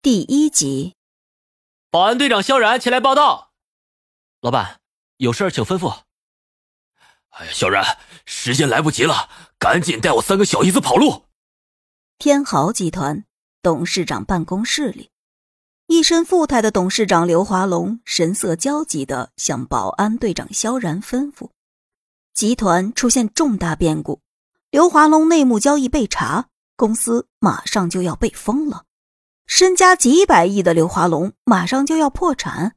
第一集，保安队长萧然前来报道。老板，有事请吩咐。哎呀，萧然，时间来不及了，赶紧带我三个小姨子跑路。天豪集团董事长办公室里，一身富态的董事长刘华龙神色焦急的向保安队长萧然吩咐：集团出现重大变故，刘华龙内幕交易被查，公司马上就要被封了。身家几百亿的刘华龙马上就要破产，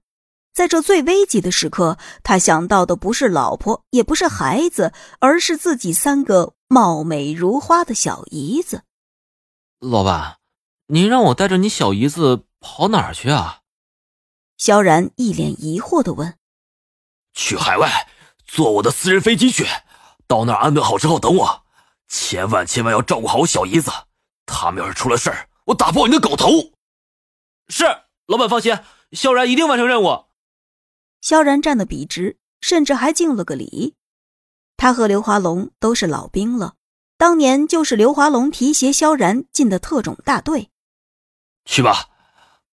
在这最危急的时刻，他想到的不是老婆，也不是孩子，而是自己三个貌美如花的小姨子。老板，您让我带着你小姨子跑哪儿去啊？萧然一脸疑惑的问：“去海外，坐我的私人飞机去，到那儿安顿好之后等我，千万千万要照顾好我小姨子，他们要是出了事儿。”我打爆你的狗头！是老板放心，萧然一定完成任务。萧然站得笔直，甚至还敬了个礼。他和刘华龙都是老兵了，当年就是刘华龙提携萧然进的特种大队。去吧，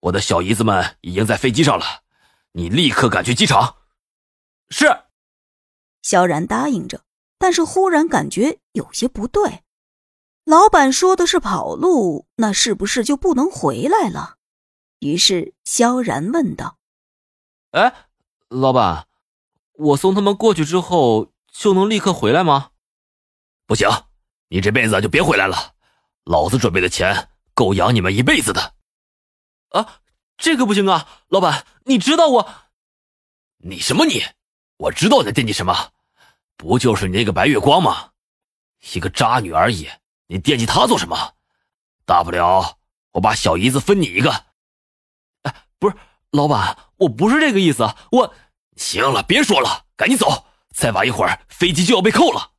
我的小姨子们已经在飞机上了，你立刻赶去机场。是。萧然答应着，但是忽然感觉有些不对。老板说的是跑路，那是不是就不能回来了？于是萧然问道：“哎，老板，我送他们过去之后就能立刻回来吗？”“不行，你这辈子就别回来了。老子准备的钱够养你们一辈子的。”“啊，这个不行啊，老板，你知道我……你什么你？我知道你在惦记什么，不就是你那个白月光吗？一个渣女而已。”你惦记他做什么？大不了我把小姨子分你一个。哎，不是，老板，我不是这个意思。我行了，别说了，赶紧走，再晚一会儿飞机就要被扣了。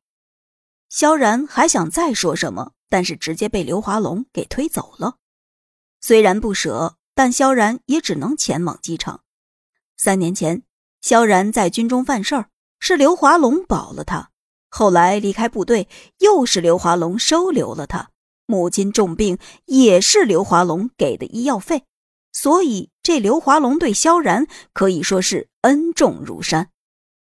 萧然还想再说什么，但是直接被刘华龙给推走了。虽然不舍，但萧然也只能前往机场。三年前，萧然在军中犯事儿，是刘华龙保了他。后来离开部队，又是刘华龙收留了他。母亲重病，也是刘华龙给的医药费。所以这刘华龙对萧然可以说是恩重如山。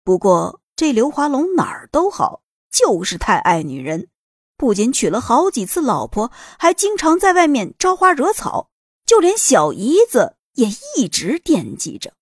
不过这刘华龙哪儿都好，就是太爱女人，不仅娶了好几次老婆，还经常在外面招花惹草，就连小姨子也一直惦记着。